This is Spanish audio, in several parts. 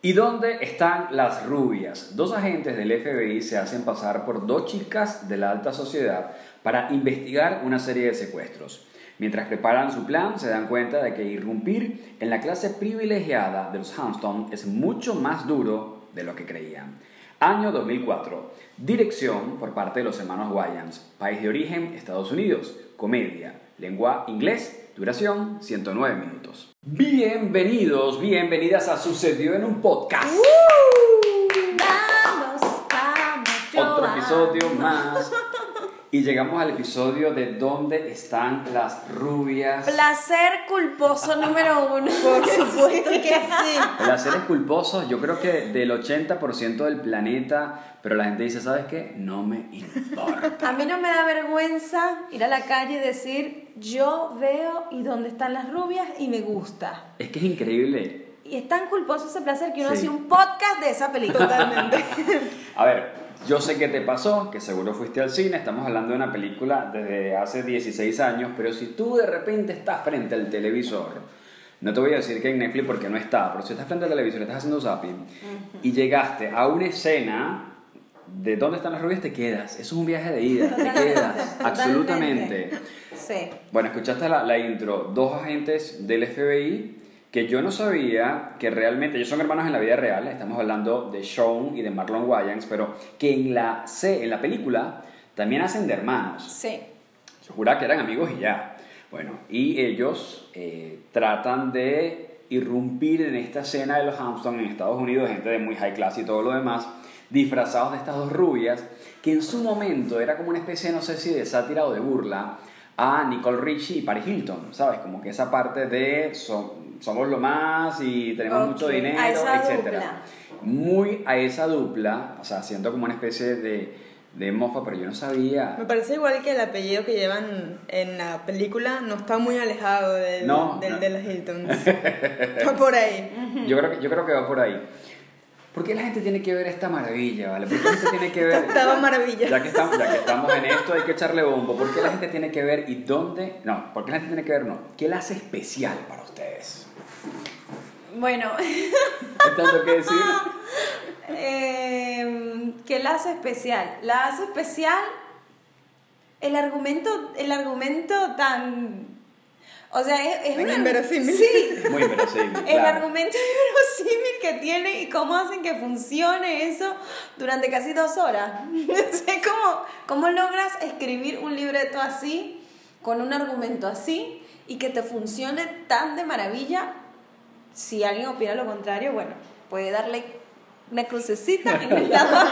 ¿Y dónde están las rubias? Dos agentes del FBI se hacen pasar por dos chicas de la alta sociedad para investigar una serie de secuestros. Mientras preparan su plan, se dan cuenta de que irrumpir en la clase privilegiada de los Hampton es mucho más duro de lo que creían. Año 2004. Dirección por parte de los hermanos Wayans. País de origen, Estados Unidos. Comedia. Lengua inglés. Duración 109 minutos. Bienvenidos, bienvenidas a Sucedió en un podcast. Vamos, vamos, Otro episodio más. Y llegamos al episodio de ¿Dónde están las rubias? Placer culposo número uno. Por supuesto que sí. Placeres culposos, yo creo que del 80% del planeta, pero la gente dice, ¿sabes qué? No me importa. A mí no me da vergüenza ir a la calle y decir, yo veo y dónde están las rubias y me gusta. Es que es increíble. Y es tan culposo ese placer que uno Sí. hace un podcast de esa película. Totalmente. A ver, yo sé que te pasó, que seguro fuiste al cine, estamos hablando de una película desde hace 16 años, pero si tú de repente estás frente al televisor, no te voy a decir que en Netflix porque no está, pero si estás frente al televisor y estás haciendo zapping y llegaste a una escena de dónde están las rubias, te quedas. Eso es un viaje de ida, te quedas, absolutamente. Sí. Bueno, escuchaste la, la intro, dos agentes del FBI que yo no sabía que realmente, ellos son hermanos en la vida real, estamos hablando de Sean y de Marlon Wayans, pero que en la, en la película también hacen de hermanos. Sí. Yo juraba que eran amigos y ya. Bueno, y ellos eh, tratan de irrumpir en esta escena de los Hampton en Estados Unidos, gente de muy high class y todo lo demás, disfrazados de estas dos rubias, que en su momento era como una especie, no sé si de sátira o de burla, a Nicole Richie y Paris Hilton, ¿sabes? Como que esa parte de so- somos lo más y tenemos Ok, mucho dinero, a esa etc. dupla. Muy a esa dupla, o sea, siento como una especie de, de mofa, pero yo no sabía. Me parece igual que el apellido que llevan en la película no está muy alejado del, No, del no. de los Hiltons. Va por ahí. Yo creo, que, yo creo que va por ahí. ¿Por qué la gente tiene que ver esta maravilla, vale? ¿Por qué la gente tiene que ver... Estaba maravilla. Ya que, estamos, ya que estamos en esto, hay que echarle bombo. ¿Por qué la gente tiene que ver y dónde? No, ¿por qué la gente tiene que ver? No. ¿Qué la hace especial para ustedes? Bueno, ¿Hay tanto que decir? eh, ¿qué la hace especial? La hace especial el argumento, el argumento tan... O sea, es, es una- inverosímil. Sí, Muy inverosímil, El claro. argumento inverosímil que tiene y cómo hacen que funcione eso durante casi dos horas. O sea, ¿cómo, ¿Cómo logras escribir un libreto así, con un argumento así, y que te funcione tan de maravilla? Si alguien opina lo contrario, bueno, puede darle una crucecita en el lado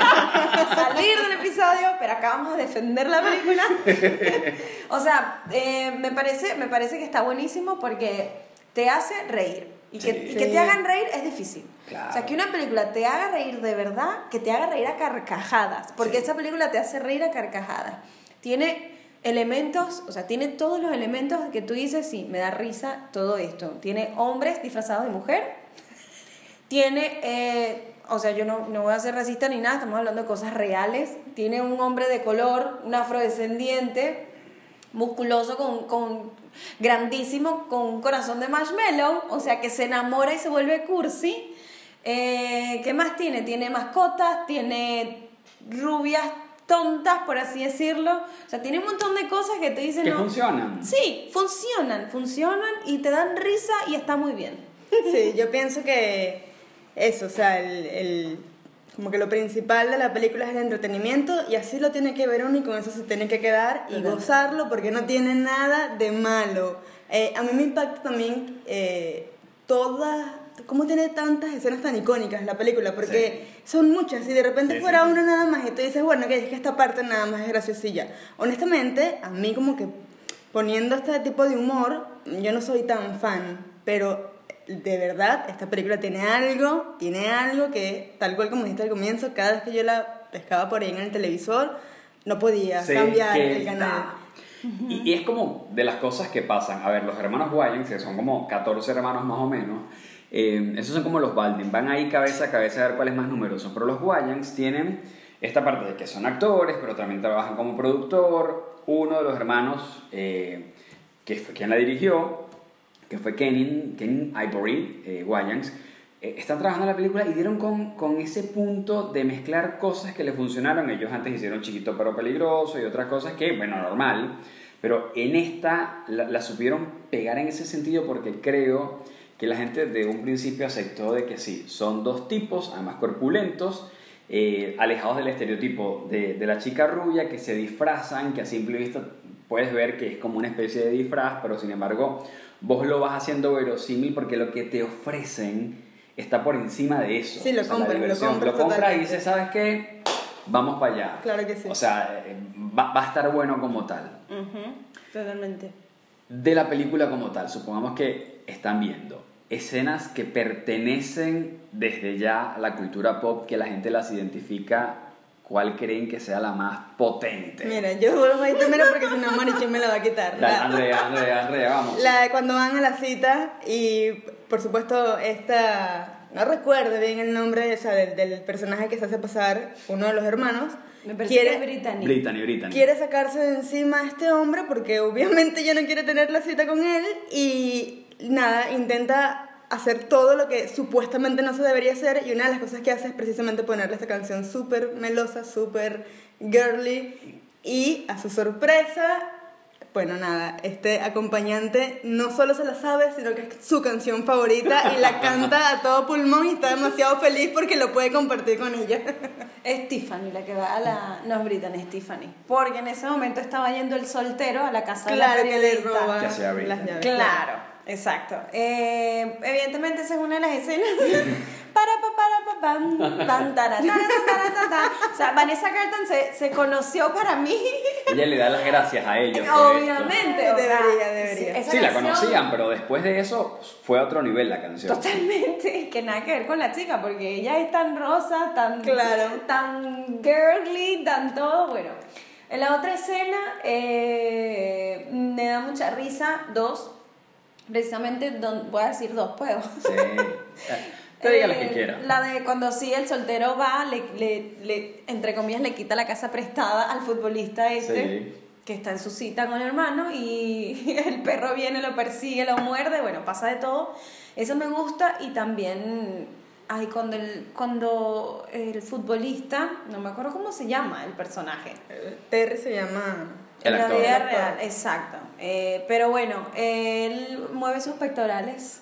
salir del episodio, pero acá vamos a defender la película. o sea, eh, me, parece, me parece que está buenísimo porque te hace reír. Y que, Sí. que te hagan reír es difícil. Claro. O sea, que una película te haga reír de verdad, que te haga reír a carcajadas. Porque Sí. esa película te hace reír a carcajadas. Tiene elementos, o sea, tiene todos los elementos que tú dices, sí, me da risa todo esto. Tiene hombres disfrazados de mujer, tiene, eh, o sea, yo no, no voy a ser racista ni nada, estamos hablando de cosas reales. Tiene un hombre de color, un afrodescendiente, musculoso, con, con grandísimo, con un corazón de marshmallow, o sea, que se enamora y se vuelve cursi. Eh, ¿Qué más tiene? Tiene mascotas, tiene rubias tontas, por así decirlo. O sea, tiene un montón de cosas que te dicen... Que no, funcionan. Sí, funcionan, funcionan y te dan risa y está muy bien. Sí, yo pienso que eso, o sea, el, el- como que lo principal de la película es el entretenimiento y así lo tiene que ver uno y con eso se tiene que quedar y gozarlo porque no tiene nada de malo. Eh, a mí me impacta también eh, todas, cómo tiene tantas escenas tan icónicas la película, porque son muchas y de repente Sí, fuera sí. una nada más y tú dices, bueno, que es que esta parte nada más es graciosilla. Honestamente, a mí como que poniendo este tipo de humor, yo no soy tan fan, pero de verdad, esta película tiene algo, tiene algo que, tal cual como dijiste al comienzo, cada vez que yo la pescaba por ahí en el televisor, no podía Se cambiar el canal. Y, y es como de las cosas que pasan. A ver, los hermanos Wayans, que son como 14 hermanos más o menos, eh, esos son como los Baldwin. Van ahí cabeza a cabeza a ver cuál es más numeroso. Pero los Wayans tienen esta parte de que son actores, pero también trabajan como productor. Uno de los hermanos, eh, que fue quien la dirigió, que fue Kenin, Kenin Ivory eh, eh, están trabajando en la película y dieron con, con ese punto de mezclar cosas que les funcionaron. Ellos antes hicieron Chiquito pero Peligroso y otras cosas que, bueno, normal. Pero en esta la, la supieron pegar en ese sentido porque creo que la gente de un principio aceptó de que sí, son dos tipos, además corpulentos, eh, alejados del estereotipo de, de la chica rubia que se disfrazan, que a simple vista puedes ver que es como una especie de disfraz, pero sin embargo vos lo vas haciendo verosímil porque lo que te ofrecen está por encima de eso. Sí, lo O sea, compras, lo compras Lo compras y dices, ¿sabes qué? Vamos para allá. Claro que sí. O sea, eh, va, va a estar bueno como tal. Totalmente. De la película como tal, supongamos que están viendo escenas que pertenecen desde ya a la cultura pop, que la gente las identifica, ¿cuál creen que sea la más potente? Mira, yo vuelvo a ir primero porque si no Marichín me la va a quitar. Dale, Andrea, Andrea, Andrea, vamos. La de cuando van a la cita y por supuesto esta, no recuerdo bien el nombre o sea, del, del personaje que se hace pasar, uno de los hermanos, Me parece quiere, que es británico. Brittany, Brittany. quiere sacarse de encima a este hombre porque obviamente ya no quiere tener la cita con él y nada, intenta hacer todo lo que supuestamente no se debería hacer y una de las cosas que hace es precisamente ponerle esta canción súper melosa, súper girly y a su sorpresa, bueno nada, este acompañante no solo se la sabe, sino que es su canción favorita y la canta a todo pulmón y está demasiado feliz porque lo puede compartir con ella. Es Tiffany la que va a la... No es Brittany, es Tiffany. Porque en ese momento estaba yendo el soltero a la casa claro de la que le roba Que hacía Britney. las llaves. Claro, exacto. Eh, evidentemente esa es una de las escenas. para, pa, para, pam, pam. O sea, Vanessa Carlton se, se conoció para mí. Ella le da las gracias a ellos. Obviamente. o sea, Debería, debería. Sí, la canción- conocían, pero después de eso fue a otro nivel la canción. Totalmente, que nada que ver con la chica, porque ella es tan rosa, tan, Claro. tan girly, tan todo. Bueno, en la otra escena eh, me da mucha risa, dos, precisamente, don- voy a decir dos, puedo. Sí. Te diga las que Eh, quiera. La de cuando sí el soltero va, le, le, le- entre comillas, le quita la casa prestada al futbolista este, Sí. que está en su cita con el hermano, y el perro viene, lo persigue, lo muerde, bueno, pasa de todo. Eso me gusta y también, ay, cuando el, cuando el futbolista, no me acuerdo cómo se llama el personaje. Terry se llama... El en la vida real, exacto. Eh, pero bueno, él mueve sus pectorales.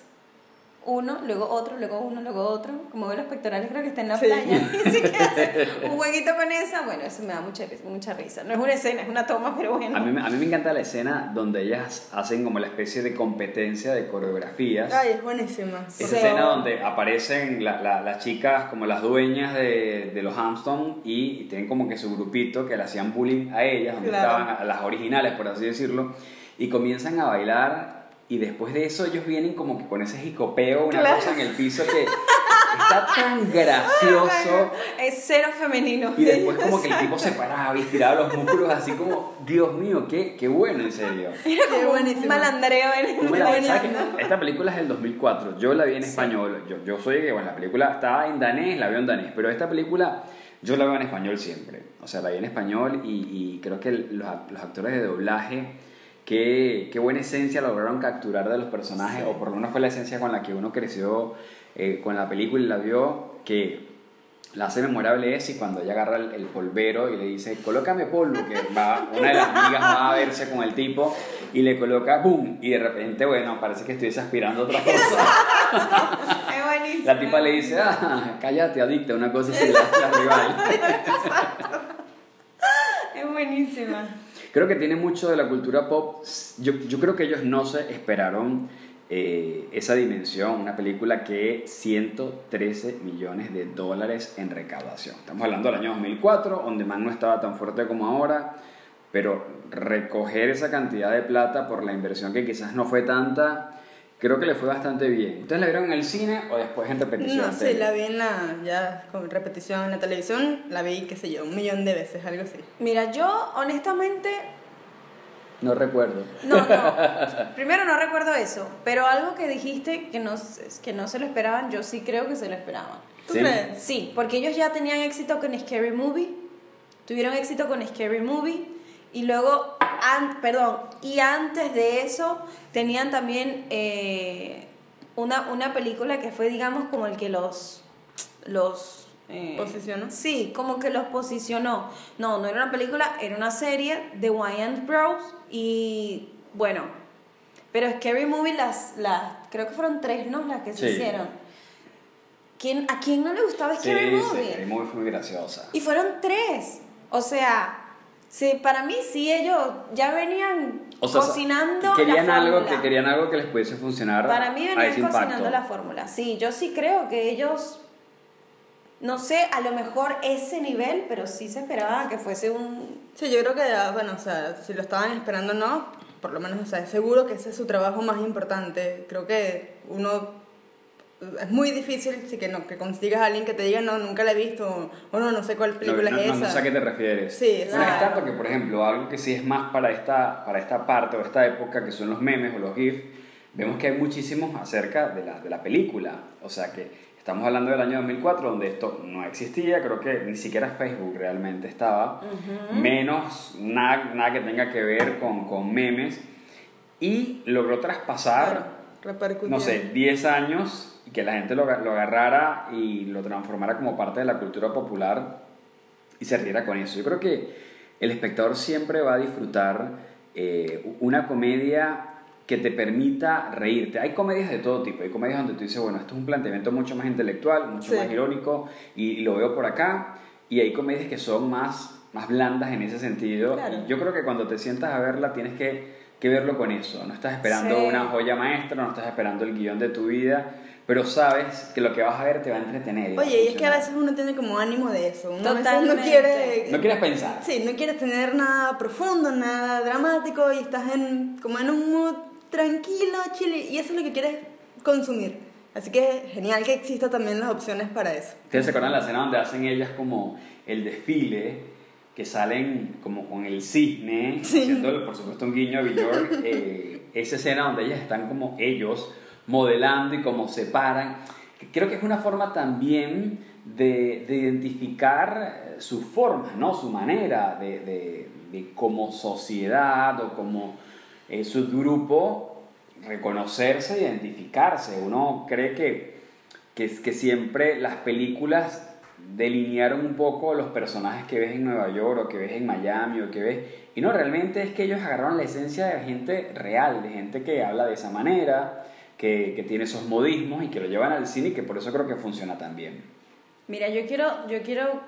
Uno, luego otro, luego uno, luego otro. Como ve los pectorales, creo que está en la Sí. playa. Así que hace un jueguito con esa. Bueno, eso me da mucha, mucha risa. No es una escena, es una toma, pero bueno. A mí, me- a mí me encanta la escena donde ellas hacen como la especie de competencia de coreografías. Ay, es buenísima. Esa escena donde aparecen la- la- las chicas como las dueñas de, de los Hampton y tienen como que su grupito que le hacían bullying a ellas, donde Claro. estaban las originales, por así decirlo, y comienzan a bailar y después de eso ellos vienen como que con ese jicopeo, una Claro. cosa en el piso que está tan gracioso. Es cero femenino. Y después como que el tipo se paraba y estiraba los músculos así como, Dios mío, qué, qué bueno, en serio. Qué Un buenísimo. malandreo en Tú me la- Buenísimo. ¿sabes qué? Esta película es del 2004, yo la vi en español, yo, yo soy que, bueno, la película estaba en danés, la veo en danés, pero esta película yo la veo en español siempre, o sea, la vi en español y, y creo que los, los actores de doblaje, qué, qué buena esencia lograron capturar de los personajes, o por lo menos fue la esencia con la que uno creció eh, con la película y la vio, que la hace memorable es y cuando ella agarra el, el polvero y le dice, colócame polvo, que va, una de las amigas va a verse con el tipo y le coloca, ¡boom! Y de repente, bueno, parece que estuviese aspirando otra cosa. Es buenísimo. La tipa le dice, ah, cállate, adicta, una cosa así, la, la rival. Es buenísima. Creo que tiene mucho de la cultura pop. Yo, creo que ellos no se esperaron eh, esa dimensión, una película que 113 millones de dólares en recaudación. Estamos hablando del año 2004, donde Man no estaba tan fuerte como ahora, pero recoger esa cantidad de plata por la inversión que quizás no fue tanta, creo que le fue bastante bien. ¿Ustedes la vieron en el cine o después en repetición? No, sí, la vi en la, ya con repetición en la televisión, la vi, qué sé yo, un millón de veces, algo así. Mira, yo honestamente No recuerdo. No, no. Primero no recuerdo eso, pero algo que dijiste que no, que no se lo esperaban, yo sí creo que se lo esperaban. ¿Tú ¿Sí? crees? Sí, porque ellos ya tenían éxito con Scary Movie, tuvieron éxito con Scary Movie, y luego, an- perdón, y antes de eso tenían también eh, una, una película que fue, digamos, como el que los... los eh, ¿Posicionó? Sí, como que los posicionó. No, no era una película, era una serie de Wayans Bros. Y bueno, pero Scary Movie, las, las, creo que fueron tres, ¿no? Las que se Sí. hicieron. ¿Quién, ¿A quién no le gustaba Sí, Scary sí, Movie? Scary Movie fue muy graciosa. Y fueron tres. O sea, sí, para mí sí ellos ya venían O sea, cocinando querían la algo fórmula. que querían algo que les pudiese funcionar Para mí a venían ese cocinando impacto. la fórmula. Sí, yo sí creo que ellos, no sé, a lo mejor ese nivel, pero sí se esperaba que fuese un... Sí, yo creo que, ah, bueno, o sea, si lo estaban esperando o no, por lo menos, o sea, es seguro que ese es su trabajo más importante. Creo que uno es muy difícil que no que consigas a alguien que te diga no nunca la he visto o no no sé cuál película no, es no, esa no sé a qué te refieres. Sí, Bueno, es exacto. tanto que, por ejemplo, algo que sí es más para esta, para esta parte o esta época, que son los memes o los GIFs, vemos que hay muchísimos acerca de la, de la película. O sea que estamos hablando del año 2004, donde esto no existía, creo que ni siquiera Facebook realmente estaba, menos nada, nada que tenga que ver con, con memes, y logró traspasar Claro, no sé, 10 años que la gente lo, lo agarrara y lo transformara como parte de la cultura popular y se riera con eso. Yo creo que el espectador siempre va a disfrutar eh, una comedia que te permita reírte. Hay comedias de todo tipo. Hay comedias donde tú dices, bueno, esto es un planteamiento mucho más intelectual, mucho Sí. más irónico y, y lo veo por acá. Y hay comedias que son más, más blandas en ese sentido. Claro. Y yo creo que cuando te sientas a verla tienes que, que verlo con eso. No estás esperando Sí. una joya maestra, no estás esperando el guion de tu vida, pero sabes que lo que vas a ver te va a entretener. y va a Oye, y es que a veces uno tiene como ánimo de eso. Uno a veces Totalmente. no quiere... No quieres pensar. Sí, no quieres tener nada profundo, nada dramático y estás en, como en un mood tranquilo, chile, y eso es lo que quieres consumir. Así que genial que existan también las opciones para eso. ¿Ustedes se acuerdan la escena donde hacen ellas como el desfile? Que salen como con el cisne, haciendo por supuesto un guiño a Bjork. eh, esa escena donde ellas están como ellos modelando y como se paran. Creo que es una forma también de, de identificar eh, su forma, ¿no? su manera de, de, de como sociedad o como eh, subgrupo reconocerse, identificarse. Uno cree que, que, que siempre las películas delinearon un poco los personajes que ves en Nueva York o que ves en Miami o que ves... Y no, realmente es que ellos agarraron la esencia de gente real, de gente que habla de esa manera, que, que tiene esos modismos y que lo llevan al cine y que por eso creo que funciona tan bien. Mira, yo quiero, yo quiero,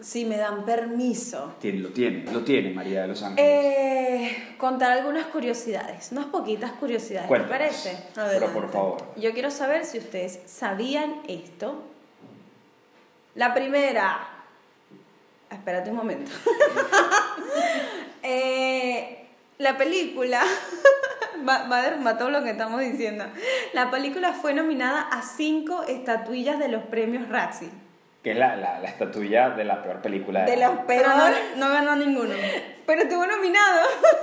si me dan permiso, Tiene, lo tiene, lo tiene María de los Ángeles. eh, contar algunas curiosidades, unas poquitas curiosidades, ¿te parece? Pero Adelante. por favor. Yo quiero saber si ustedes sabían esto. La primera. Espérate un momento. Eh, la película. Va, va a derrumbar todo lo que estamos diciendo. La película fue nominada a cinco estatuillas de los premios Razzie. Que es la, la, la estatuilla de la peor película De la- los Pero no, no ganó ninguno. Pero estuvo nominado.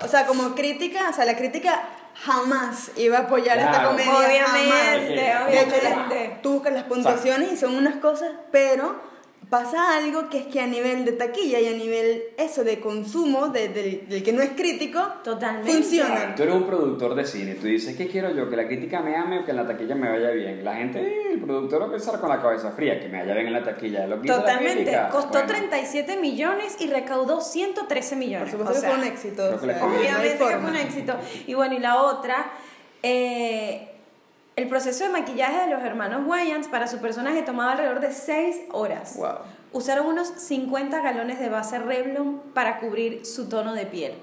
Que, o sea, como crítica, o sea, la crítica jamás iba a apoyar esta Claro. comedia. Obviamente, jamás. De hecho, obviamente. tú buscas las puntuaciones y son unas cosas, pero pasa algo que es que a nivel de taquilla y a nivel eso de consumo de- del, del que no es crítico, Totalmente. funciona. Tú eres un productor de cine, tú dices, ¿qué quiero yo? Que la crítica me ame o que en la taquilla me vaya bien. La gente, el productor va a pensar con la cabeza fría, que me vaya bien en la taquilla. Lo que dice la Totalmente. crítica, Costó bueno, 37 millones y recaudó 1crece millones. Por supuesto O sea, fue un éxito. Obviamente que fue un éxito. Y bueno, y la otra, eh, el proceso de maquillaje de los hermanos Wayans para su personaje tomaba alrededor de 6 horas. Wow. Usaron unos 50 galones de base Revlon para cubrir su tono de piel.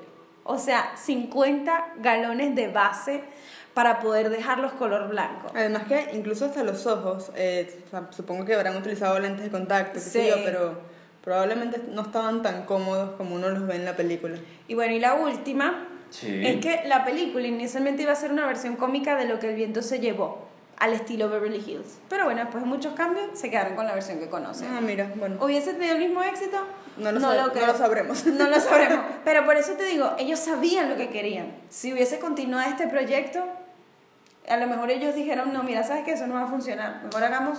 O sea, 50 galones de base para poder dejarlos color blanco. Además que incluso hasta los ojos, eh, supongo que habrán utilizado lentes de contacto, qué sé Sí. yo, pero probablemente no estaban tan cómodos como uno los ve en la película. Y bueno, y la última Sí. es que la película inicialmente iba a ser una versión cómica de lo que el viento se llevó, al estilo Beverly Hills. Pero bueno, después de muchos cambios, se quedaron con la versión que conocen. Ah, mira, bueno. ¿Hubiese tenido el mismo éxito? No lo no creo. lo sabremos. No lo sabremos. Pero por eso te digo, ellos sabían lo que querían. Si hubiese continuado este proyecto, a lo mejor ellos dijeron, no, mira, sabes que eso no va a funcionar. Mejor hagamos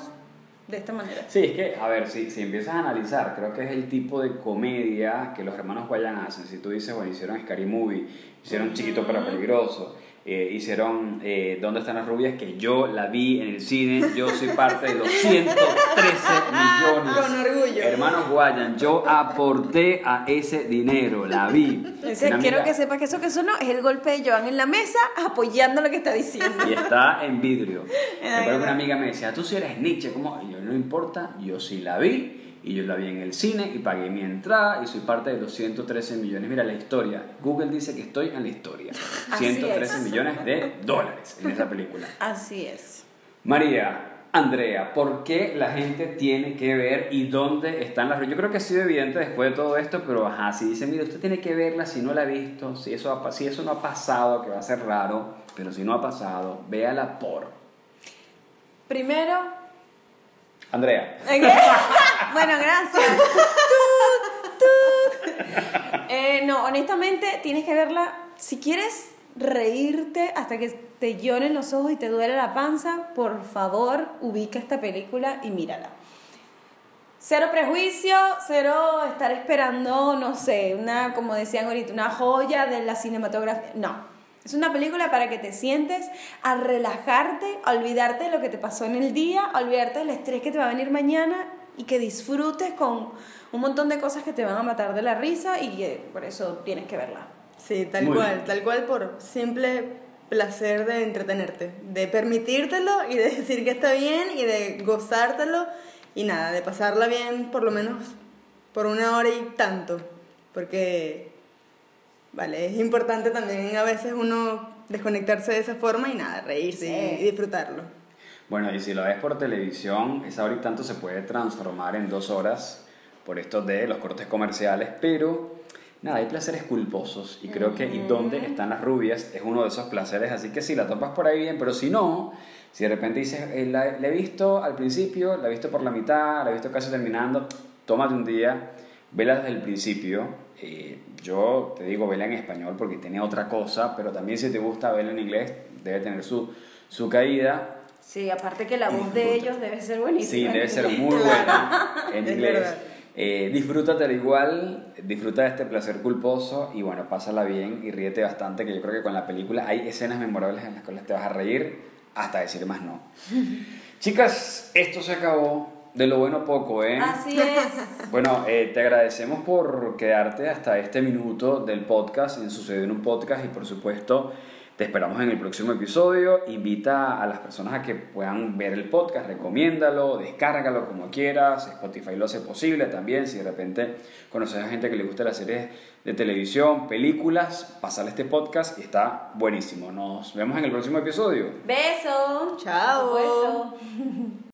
de esta manera. Sí, es que, a ver, si, si empiezas a analizar, creo que es el tipo de comedia que los hermanos Guayan hacen. Si tú dices, bueno, hicieron Scary Movie, hicieron Chiquito pero Peligroso, eh, hicieron eh, ¿Dónde están las rubias? Que yo la vi en el cine, yo soy parte de los 113 millones. Con orgullo. Hermanos Guayan, yo aporté a ese dinero, la vi. Entonces, quiero amiga- que sepas que eso que sonó es el golpe de Joan en la mesa apoyando lo que está diciendo. Y está en vidrio. Acuerdo que una amiga me decía, tú si eres Nietzsche, ¿cómo? Y yo, no importa, yo sí la vi. Y yo la vi en el cine y pagué mi entrada y soy parte de los 113 millones. Mira la historia. Google dice que estoy en la historia. Así 113 es. millones de dólares en esa película. Así es. María, Andrea, ¿por qué la gente tiene que ver y dónde están las... Yo creo que ha sido evidente después de todo esto, pero ajá, si dice, mire, usted tiene que verla si no la ha visto, si eso, ha si eso no ha pasado, que va a ser raro, pero si no ha pasado, véala por... Primero, Andrea. bueno, gracias. Eh, no, honestamente, tienes que verla. Si quieres reírte hasta que te lloren los ojos y te duele la panza, por favor, ubica esta película y mírala. Cero prejuicio, cero estar esperando, no sé, una, como decían ahorita, una joya de la cinematografía. No. Es una película para que te sientes a relajarte, a olvidarte de lo que te pasó en el día, a olvidarte del estrés que te va a venir mañana y que disfrutes con un montón de cosas que te van a matar de la risa y que por eso tienes que verla. Sí, tal Muy cual, bien. tal cual por simple placer de entretenerte, de permitírtelo y de decir que está bien y de gozártelo y nada, de pasarla bien por lo menos por una hora y tanto, porque, vale, es importante también a veces uno desconectarse de esa forma y nada, reírse Sí. y disfrutarlo. Bueno, y si lo ves por televisión, esa hora y tanto se puede transformar en dos horas por esto de los cortes comerciales, pero nada, hay placeres culposos y creo que ¿y dónde están las rubias? es uno de esos placeres, así que si la topas por ahí bien, pero si no, si de repente dices, eh, la, la he visto al principio, la he visto por la mitad, la he visto casi terminando, tómate un día, vela desde el principio. eh, yo te digo, vela en español porque tiene otra cosa, pero también si te gusta verla en inglés, debe tener su, su caída. Sí, aparte que la voz de ellos debe ser buenísima. Sí, debe ser muy buena en inglés. Eh, disfrútatela igual, disfruta de este placer culposo y bueno, pásala bien y ríete bastante, que yo creo que con la película hay escenas memorables en las cuales te vas a reír hasta decir más no. Chicas, esto se acabó. De lo bueno poco, ¿eh? Así es. Bueno, eh, te agradecemos por quedarte hasta este minuto del podcast en Sucedió en un Podcast y por supuesto te esperamos en el próximo episodio. Invita a las personas a que puedan ver el podcast, recomiéndalo, descárgalo como quieras. Spotify lo hace posible también. Si de repente conoces a gente que le gusta las series de televisión, películas, pasarle este podcast y está buenísimo. Nos vemos en el próximo episodio. Beso. Chao.